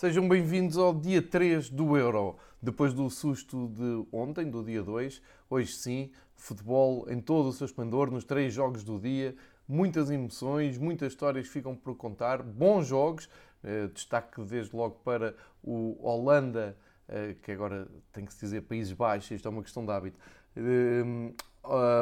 Sejam bem-vindos ao dia 3 do Euro. Depois do susto de ontem, do dia 2, hoje sim, futebol em todo o seu esplendor, nos três jogos do dia, muitas emoções, muitas histórias ficam por contar, bons jogos. Eh, destaque desde logo para o Holanda, eh, que agora tem que se dizer Países Baixos, isto é uma questão de hábito. Eh,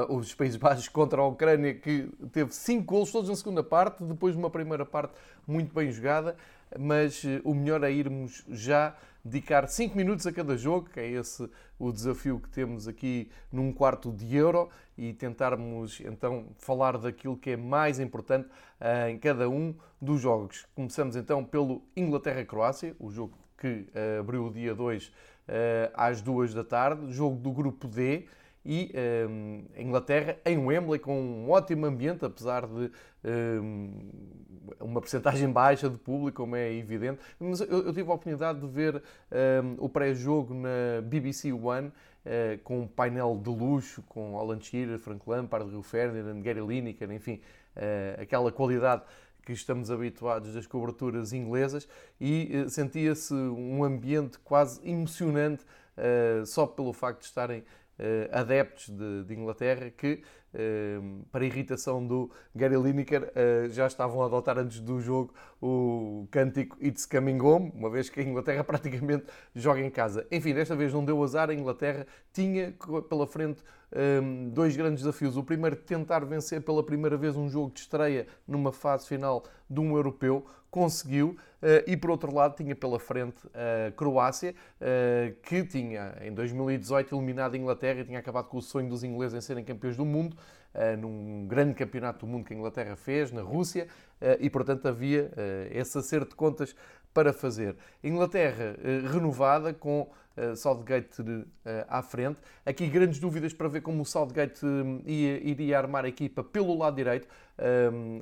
os Países Baixos contra a Ucrânia, que teve cinco golos todos na segunda parte, depois de uma primeira parte muito bem jogada mas eh, o melhor é irmos já dedicar 5 minutos a cada jogo, que é esse o desafio que temos aqui num quarto de euro, e tentarmos então falar daquilo que é mais importante uh, em cada um dos jogos. Começamos então pelo Inglaterra-Croácia, o jogo que uh, abriu o dia 2 uh, às 2 da tarde, jogo do grupo D e um, a Inglaterra em Wembley com um ótimo ambiente, apesar de um, uma percentagem baixa de público, como é evidente. Mas eu, eu tive a oportunidade de ver um, o pré-jogo na BBC One uh, com um painel de luxo, com Alan Shearer, Frank Lampard, Rio Ferdinand, Gary Lineker, enfim, uh, aquela qualidade que estamos habituados das coberturas inglesas e uh, sentia-se um ambiente quase emocionante só pelo facto de estarem uh, adeptos de, de, Inglaterra que, uh, para irritação do Gary Lineker, uh, já estavam a adotar antes do jogo o cântico It's Coming Home, uma vez que a Inglaterra praticamente joga em casa. Enfim, desta vez não deu azar, a Inglaterra tinha pela frente um, dois grandes desafios. O primeiro, tentar vencer pela primeira vez um jogo de estreia numa fase final de um europeu, conseguiu, uh, e por outro lado tinha pela frente a Croácia, uh, que tinha em 2018 eliminado a Inglaterra e tinha acabado com o sonho dos ingleses em serem campeões do mundo, uh, num grande campeonato do mundo que a Inglaterra fez, na Rússia, e portanto havia esse acerto de contas para fazer. Inglaterra renovada com uh, Southgate uh, à frente. Aqui grandes dúvidas para ver como o Southgate ia, iria armar a equipa pelo lado direito.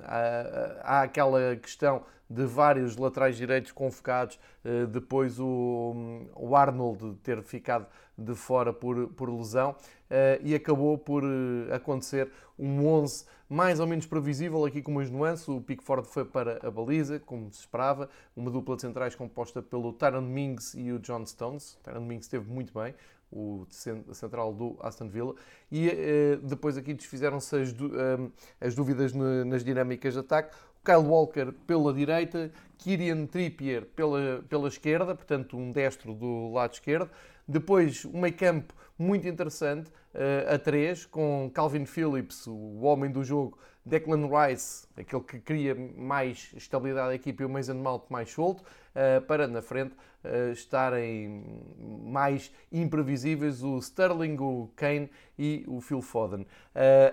há, há, aquela questão de vários laterais direitos convocados, depois o, o Arnold ter ficado de fora por, por lesão e acabou por acontecer um 11 mais ou menos previsível, aqui com umas nuances. O Pickford foi para a baliza, como se esperava. Uma dupla de centrais composta pelo Tyron Mings e o John Stones. Tyron Mings esteve muito bem, o central do Aston Villa. E eh, depois aqui desfizeram-se as, eh, as dúvidas nas dinâmicas de ataque. Kyle Walker pela direita, Kieran Trippier pela, pela esquerda, portanto um destro do lado esquerdo. Depois um meio campo muito interessante, uh, a 3, com Calvin Phillips, o homem do jogo, Declan Rice, aquele que cria mais estabilidade à equipa, e o Mason Mount mais solto, uh, para na frente uh, estarem mais imprevisíveis o Sterling, o Kane e o Phil Foden.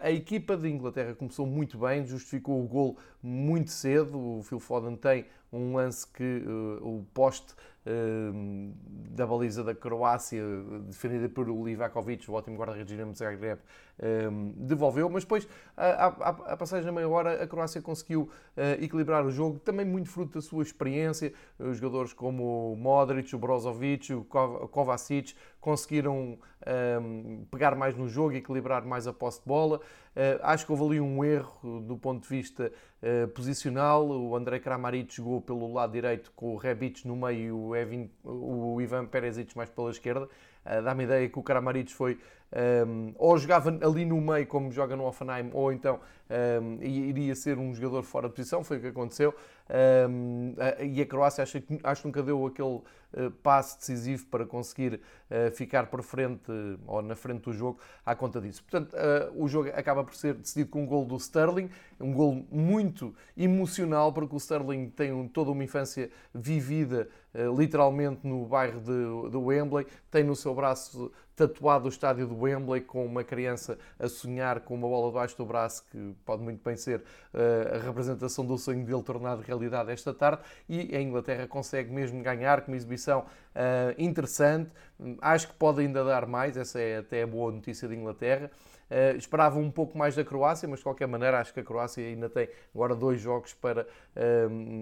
a equipa de Inglaterra começou muito bem, justificou o gol muito cedo, o Phil Foden tem um lance que o poste da baliza da Croácia, defendida por Livakovic, o ótimo guarda-redes Dinamo Zagreb, ehm, devolveu, mas depois, a passagem da meia hora, a Croácia conseguiu eh, equilibrar o jogo, também muito fruto da sua experiência, os jogadores como o Modric, o Brozovic, o Kovacic, conseguiram um, ehm, pegar mais no jogo e equilibrar mais a posse de bola. Uh, acho que houve ali um erro do ponto de vista uh, posicional. O André Kramaric jogou pelo lado direito com o Rebic no meio e o, Evin, o Ivan Peresic mais pela esquerda. Uh, Dá-me ideia que o Kramaric foi um, ou jogava ali no meio, como joga no Offenheim, ou então um, iria ser um jogador fora de posição, foi o que aconteceu. Um, e a Croácia acho acho que nunca deu aquele uh, passe decisivo para conseguir uh, ficar por frente ou na frente do jogo à conta disso. Portanto, uh, o jogo acaba por ser decidido com um gol do Sterling, um gol muito emocional, porque o Sterling tem toda uma infância vivida literalmente no bairro de, de Wembley, tem no seu braço tatuado o estádio do Wembley com uma criança a sonhar com uma bola debaixo do braço, que pode muito bem ser uh, a representação do sonho dele tornado realidade esta tarde, e a Inglaterra consegue mesmo ganhar com uma exibição uh, interessante. Acho que pode ainda dar mais, essa é até a boa notícia da Inglaterra. Uh, esperava um pouco mais da Croácia, mas de qualquer maneira acho que a Croácia ainda tem agora dois jogos para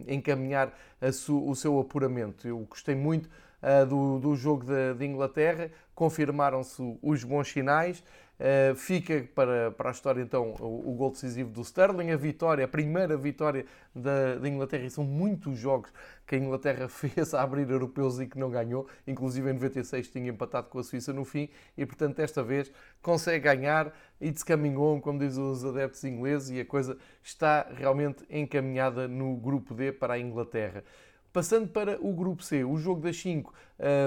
encaminhar o seu apuramento. Eu gostei muito uh, do, do jogo de, de Inglaterra, confirmaram-se os bons sinais. Uh, fica para, para a história então o, o gol decisivo do Sterling, a vitória, a primeira vitória da, da, Inglaterra, e são muitos jogos que a Inglaterra fez a abrir europeus e que não ganhou, inclusive em 96 tinha empatado com a Suíça no fim, e portanto desta vez consegue ganhar, coming home, como dizem os adeptos ingleses, e a coisa está realmente encaminhada no grupo D para a Inglaterra. Passando para o grupo C, o jogo das 5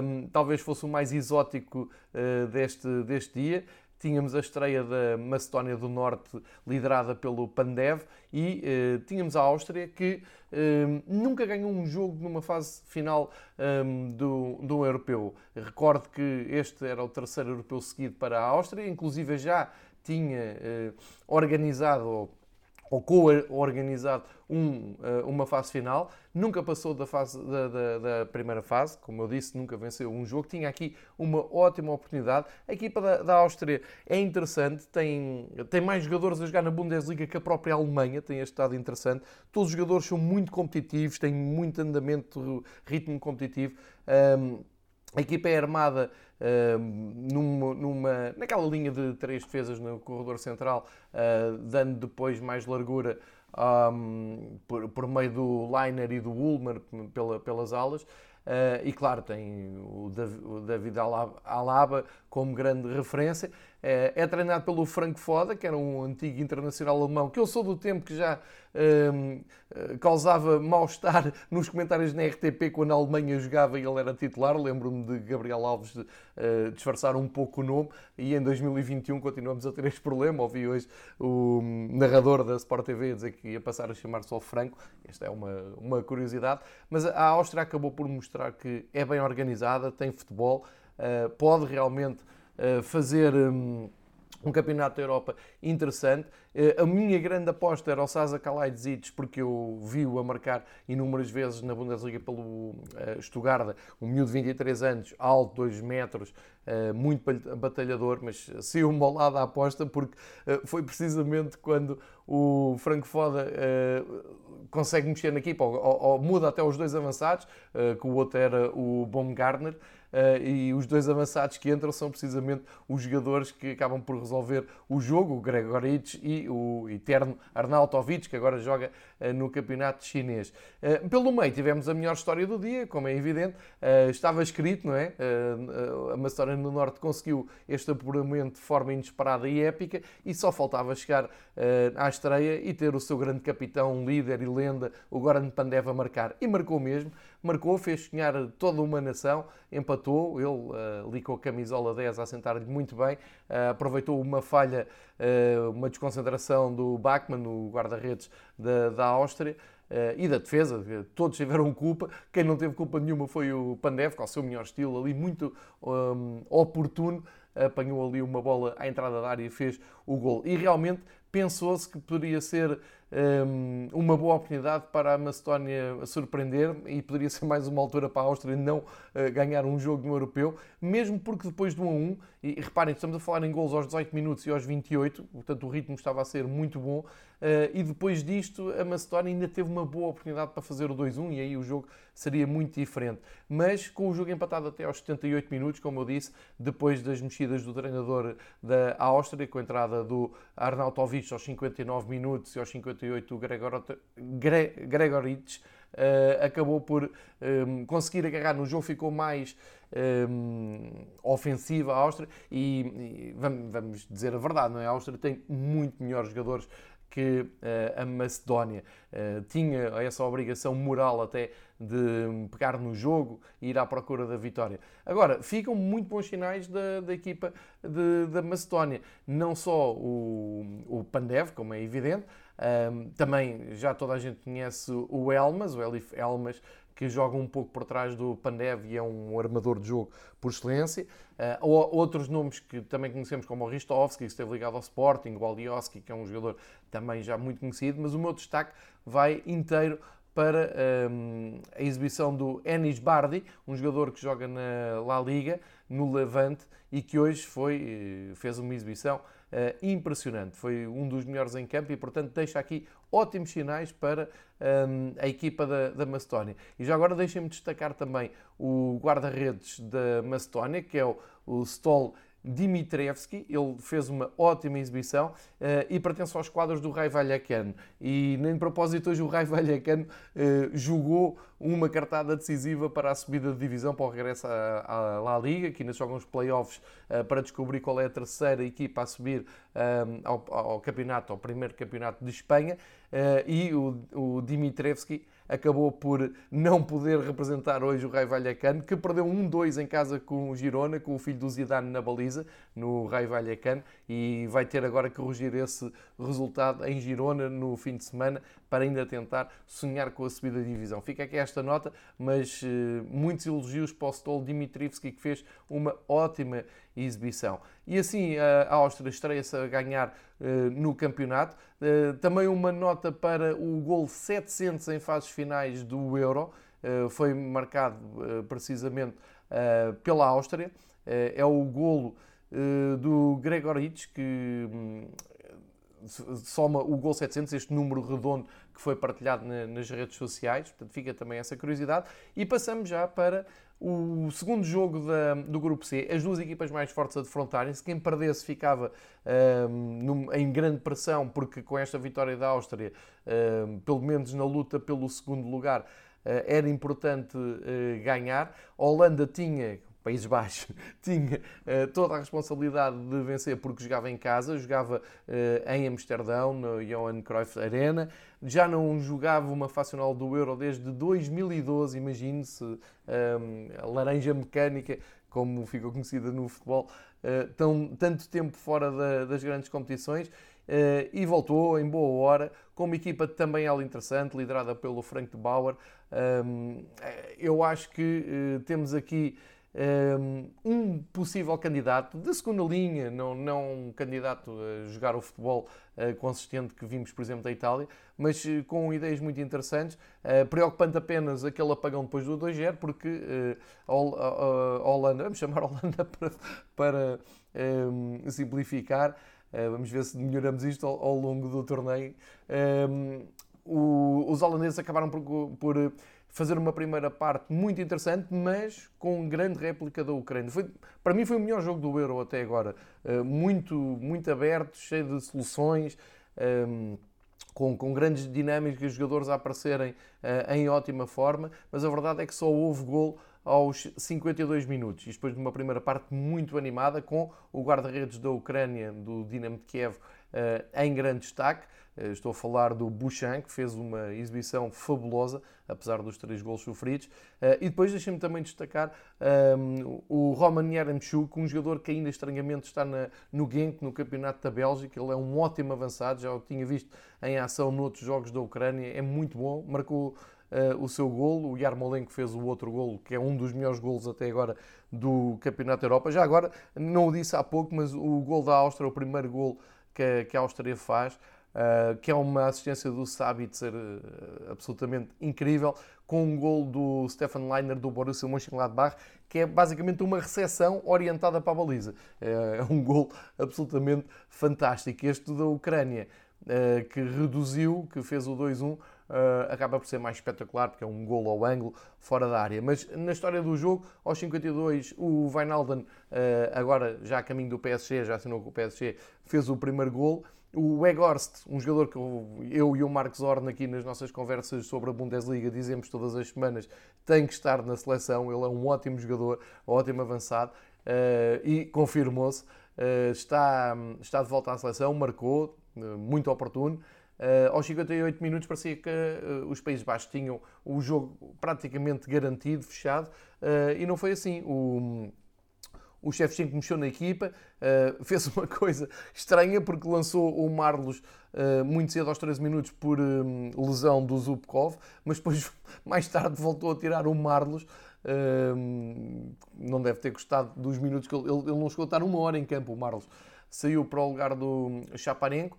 um, talvez fosse o mais exótico uh, deste, deste dia. Tínhamos a estreia da Macedónia do Norte, liderada pelo Pandev, e uh, tínhamos a Áustria, que uh, nunca ganhou um jogo numa fase final um, do, do europeu. Recordo que este era o terceiro europeu seguido para a Áustria, inclusive já tinha uh, organizado ou co-organizado um, eh, uma fase final, nunca passou da, fase, da, da, da, primeira fase, como eu disse, nunca venceu um jogo, tinha aqui uma ótima oportunidade. A equipa da, da Áustria é interessante, tem, tem mais jogadores a jogar na Bundesliga que a própria Alemanha, tem este estado interessante. Todos os jogadores são muito competitivos, têm muito andamento, ritmo competitivo. Um, a equipa é armada uh, numa, numa, naquela linha de três defesas no corredor central, uh, dando depois mais largura um, por, por, meio do Liner e do Ulmer pela, pelas alas. Uh, e claro, tem o David Alaba como grande referência. É, é treinado pelo Frank Foda, que era um antigo internacional alemão, que eu sou do tempo que já um, eh, causava mal-estar nos comentários na RTP quando a Alemanha jogava e ele era titular. Lembro-me de Gabriel Alves de, uh, disfarçar um pouco o nome e em 2021 continuamos a ter este problema. Ouvi hoje o narrador da Sport TV dizer que ia passar a chamar só Franco. Esta é uma, uma curiosidade. Mas a Áustria acabou por mostrar que é bem organizada, tem futebol, uh, pode realmente fazer. Um, um campeonato da Europa interessante. Eh, a minha grande aposta era o Sasa Kalaidzic, porque eu vi-o a marcar inúmeras vezes na Bundesliga pelo eh, Stuttgart, um miúdo de 23 anos, alto, 2 metros, eh, muito batalhador, mas saiu-me ao lado a aposta porque foi precisamente quando o Frank Foda consegue mexer na equipa, ou, muda até os dois avançados, que o outro era o Baumgartner, e os dois avançados que entram são precisamente os jogadores que acabam por resolver o jogo, o Gregoric e o eterno Arnautovic, que agora joga no campeonato chinês. Uh, pelo meio tivemos a melhor história do dia, como é evidente, estava escrito, não é? a Macedónia do Norte conseguiu este apuramento de forma inesperada e épica e só faltava chegar à estreia e ter o seu grande capitão, líder e lenda, o Goran Pandev, a marcar. E marcou mesmo marcou, fez sonhar toda uma nação, empatou, ele ali com a camisola 10 a sentar-lhe muito bem, aproveitou uma falha, uma desconcentração do Bachmann, o guarda-redes da, da Áustria, Uh, e da defesa, todos tiveram culpa. Quem não teve culpa nenhuma foi o Pandev, com o seu melhor estilo, ali muito um, oportuno, apanhou ali uma bola à entrada da área e fez o gol. E realmente pensou-se que poderia ser um, uma boa oportunidade para a Macedónia surpreender e poderia ser mais uma altura para a Áustria não uh, ganhar um jogo no europeu, mesmo porque depois do 1 a 1, e, reparem, estamos a falar em gols aos 18 minutos e aos 28, portanto o ritmo estava a ser muito bom, uh, e depois disto a Macedónia ainda teve uma boa oportunidade para fazer o 2-1 e aí o jogo seria muito diferente. Mas com o jogo empatado até aos 78 minutos, como eu disse, depois das mexidas do treinador da Áustria, com a entrada do Arnautovic aos 59 minutos e aos 58 o Gregoric, uh, acabou por ehm, conseguir agarrar no jogo, ficou mais um, ehm, ofensiva a Áustria e, e vamos, vamos, dizer a verdade, não é? A Áustria tem muito melhores jogadores que uh, a Macedónia uh, tinha essa obrigação moral até de pegar no jogo e ir à procura da vitória. Agora, ficam muito bons sinais da, da equipa de, da Macedónia. Não só o, o Pandev, como é evidente, um, também já toda a gente conhece o Elmas, o Elif Elmas, que joga um pouco por trás do Pandev e é um armador de jogo por excelência. Uh, outros nomes que também conhecemos, como o Ristovski, que esteve ligado ao Sporting, o Alioski, que é um jogador também já muito conhecido, mas o meu destaque vai inteiro para um, a exibição do Enis Bardi, um jogador que joga na La Liga, no Levante, e que hoje foi, eh, fez uma exibição impressionante. Foi um dos melhores em campo e, portanto, deixa aqui ótimos sinais para um, a equipa da, da Macedónia. E já agora deixem-me destacar também o guarda-redes da Macedónia, que é o, o Stol Dimitrievski, ele fez uma ótima exibição uh, e pertence aos quadros do Rai Vallecano. E nem de propósito hoje o Rai Vallecano uh, jogou uma cartada decisiva para a subida de divisão, para o regresso à, à La Liga, que ainda jogam os playoffs uh, para descobrir qual é a terceira equipa a subir ao, ao, campeonato, ao primeiro campeonato de Espanha. e o, o acabou por não poder representar hoje o Raio Vallecano, que perdeu 1-2 em casa com o Girona, com o filho do Zidane na baliza, no Raio Vallecano, e vai ter agora que corrigir esse resultado em Girona no fim de semana para ainda tentar sonhar com a subida de divisão. Fica aqui esta nota, mas uh, muitos elogios para o Stol Dimitrivski, que fez uma ótima exibição. E assim a Áustria estreia-se a ganhar uh, no campeonato. Uh, também uma nota para o gol 700 em fases finais do Euro. foi marcado precisamente pela Áustria. é o golo do Gregoric, que hum, soma o gol 700, este número redondo que foi partilhado nas redes sociais, portanto fica também essa curiosidade. E passamos já para o segundo jogo da, do Grupo C, as duas equipas mais fortes a defrontarem-se. Quem perdesse ficava um, em grande pressão, porque com esta vitória da Áustria, um, pelo menos na luta pelo segundo lugar, uh, era importante uh, ganhar. A Holanda tinha, Países Baixos, tinha uh, toda a responsabilidade de vencer porque jogava em casa, jogava uh, em Amsterdão, no Johan Cruyff Arena, já não jogava uma fase final do Euro desde 2012, imagine-se, um, ehm, a laranja mecânica, como ficou conhecida no futebol, uh, tão, tanto tempo fora da, das grandes competições. Uh, e voltou em boa hora, com uma equipa também ela interessante, liderada pelo Frank de Bauer. Um, ehm, eu acho que uh, temos aqui um possível candidato de segunda linha, não, não um candidato a jogar o futebol uh, consistente que vimos, por exemplo, da Itália, mas uh, com ideias muito interessantes. Uh, preocupante apenas aquele apagão depois do 2-0, porque a, Holanda, vamos chamar a Holanda para, para um, simplificar, vamos ver se melhoramos isto ao, longo do torneio. Um, os holandeses acabaram por, por fazer uma primeira parte muito interessante, mas com grande réplica da Ucrânia. Foi, para mim foi o melhor jogo do Euro até agora. Uh, muito, muito aberto, cheio de soluções, ehm, com, com grandes dinâmicas, jogadores a aparecerem uh, em ótima forma, mas a verdade é que só houve gol aos 52 minutos. E depois de uma primeira parte muito animada, com o guarda-redes da Ucrânia, do Dinamo de Kiev, em grande destaque. Eh, estou a falar do Bouchan, que fez uma exibição fabulosa, apesar dos três gols sofridos. Eh, e depois deixem-me também destacar um, ehm, o Roman Yaremchuk, um jogador que ainda estranhamente está na, no Genk, no Campeonato da Bélgica. Ele é um ótimo avançado, já o tinha visto em ação noutros jogos da Ucrânia. É muito bom, marcou Uh, o seu golo. O Yarmolenko fez o outro golo, que é um dos melhores golos até agora do Campeonato da Europa. Já agora, não o disse há pouco, mas o gol da Áustria, o primeiro gol que, que a Áustria faz, Uh, que é uma assistência do Sabitzer uh, absolutamente incrível, com um gol do Stefan Leiner do Borussia Mönchengladbach, que é basicamente uma recepção orientada para a baliza. É, é um gol absolutamente fantástico. Este da Ucrânia, uh, que reduziu, que fez o 2-1, acaba por ser mais espetacular, porque é um gol ao ângulo, fora da área. Mas na história do jogo, aos 52, o Wijnaldum, agora já a caminho do PSG, já assinou com o PSG, fez o primeiro gol, o Weghorst, um jogador que eu, e o Marcos Horn aqui nas nossas conversas sobre a Bundesliga dizemos todas as semanas, tem que estar na seleção. Ele é um ótimo jogador, ótimo avançado uh, e confirmou-se. Uh, está, está de volta à seleção, marcou, uh, muito oportuno. Aos 58 minutos parecia que os Países Baixos tinham o jogo praticamente garantido, fechado, e não foi assim. O, o Shevchenko mexeu na equipa, uh, fez uma coisa estranha porque lançou o Marlos uh, muito cedo aos 13 minutos por um, lesão do Zubkov, mas depois mais tarde voltou a tirar o Marlos. Uh, não deve ter gostado dos minutos que ele, ele, ele não chegou a estar uma hora em campo, o Marlos. Saiu para o lugar do Chaparenko.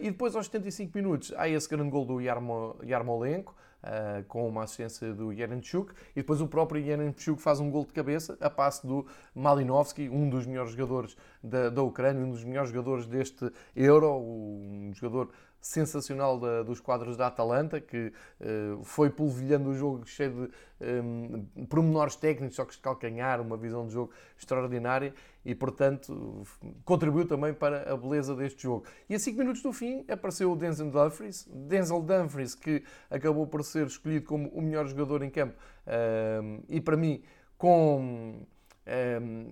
E depois, aos 75 minutos, há esse grande gol do Yarmo, Yarmolenko. uh, com uma assistência do Yarenchuk, e depois o próprio Yarenchuk faz um gol de cabeça a passe do Malinovski, um dos melhores jogadores da, da Ucrânia, um dos melhores jogadores deste Euro, um jogador sensacional da, dos quadros da Atalanta, que uh, foi polvilhando o jogo cheio de um, ehm, pormenores técnicos, toques de calcanhar, uma visão de jogo extraordinária e, portanto, contribuiu também para a beleza deste jogo. E a 5 minutos do fim apareceu o Denzel Dumfries, Denzel Dumfries que acabou por ser escolhido como o melhor jogador em campo ehm, e, para mim, com um,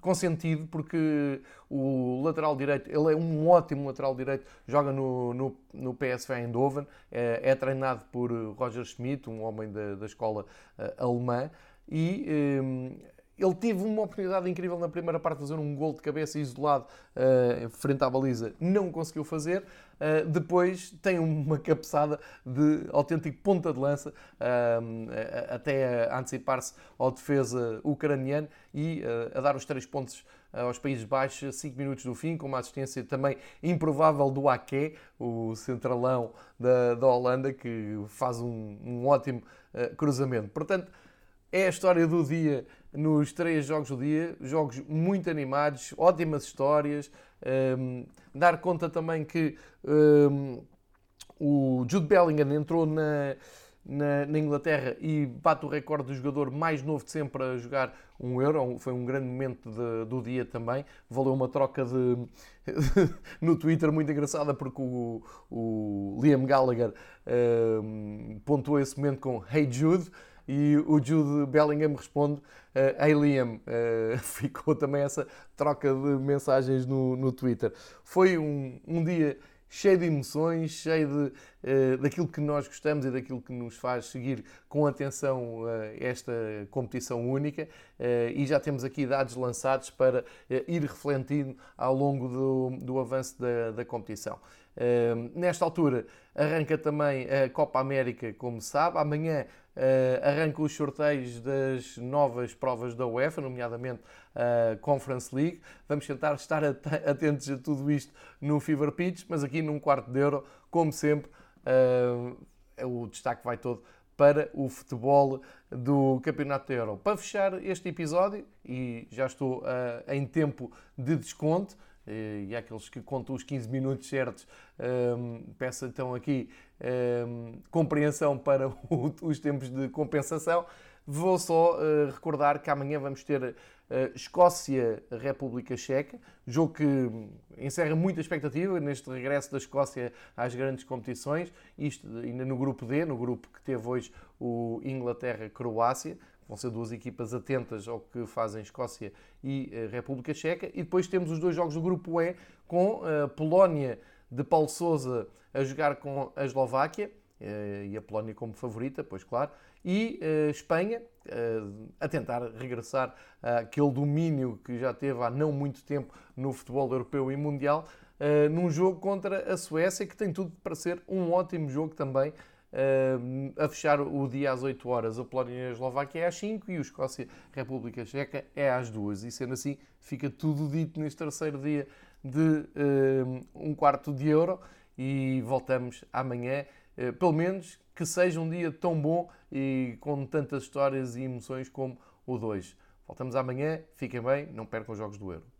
com sentido, porque o lateral direito, ele é um ótimo lateral direito, joga no, no, no PSV Eindhoven, é, é, treinado por Roger Schmidt, um homem da, da escola uh, alemã, e um, ele teve uma oportunidade incrível na primeira parte de fazer um gol de cabeça isolado uh, frente à baliza, não conseguiu fazer. Uh, depois tem uma cabeçada de autêntico ponta de lança, uh, até a antecipar-se ao defesa ucraniano e a dar os três pontos aos Países Baixos, 5 minutos do fim, com uma assistência também improvável do Ake, o centralão da, da Holanda, que faz um, um ótimo cruzamento. Portanto, é a história do dia nos três jogos do dia, jogos muito animados, ótimas histórias. Um, dar conta também que um, o Jude Bellingham entrou na, na, na, Inglaterra e bate o recorde do jogador mais novo de sempre a jogar um Euro. Foi um grande momento de, do dia também. Valeu uma troca de, no Twitter muito engraçada porque o, o Liam Gallagher um, pontuou esse momento com Hey Jude e o Jude Bellingham responde uh, Hey Liam. Uh, ficou também essa troca de mensagens no, no Twitter. Foi um, um dia cheio de emoções, cheio de, uh, daquilo que nós gostamos e daquilo que nos faz seguir com atenção uh, esta competição única uh, e já temos aqui dados lançados para ir refletindo ao longo do, do avanço da, da competição. nesta altura arranca também a Copa América, como sabe. Amanhã Uh, os sorteios das novas provas da UEFA, nomeadamente a uh, Conference League. Vamos tentar estar atentos a tudo isto no Fever Pitch, mas aqui num quarto de euro, como sempre, uh, o destaque vai todo para o futebol do Campeonato da Euro. Para fechar este episódio, e já estou em tempo de desconto, e aqueles que contam os 15 minutos certos, um, peço então aqui um, compreensão para os tempos de compensação. Vou só uh, recordar que amanhã vamos ter uh, Escócia-República Checa, jogo que encerra muita expectativa neste regresso da Escócia às grandes competições, isto ainda no grupo D, no grupo que teve hoje o Inglaterra-Croácia. Vão ser duas equipas atentas ao que fazem Escócia e uh, República Checa. E depois temos os dois jogos do grupo E, com a Polónia de Paulo Sousa a jogar com a Eslováquia eh, e a Polónia como favorita, pois claro, e uh, Espanha a tentar regressar àquele domínio que já teve há não muito tempo no futebol europeu e mundial, num jogo contra a Suécia, que tem tudo para ser um ótimo jogo também. A fechar o dia às 8 horas, a Polónia e a Eslováquia é às 5 e o Escócia República Checa é às 2. E sendo assim, fica tudo dito neste terceiro dia de um quarto de euro e voltamos amanhã. Uh, pelo menos que seja um dia tão bom e com tantas histórias e emoções como o 2. Voltamos amanhã, fiquem bem, não percam os jogos do Euro.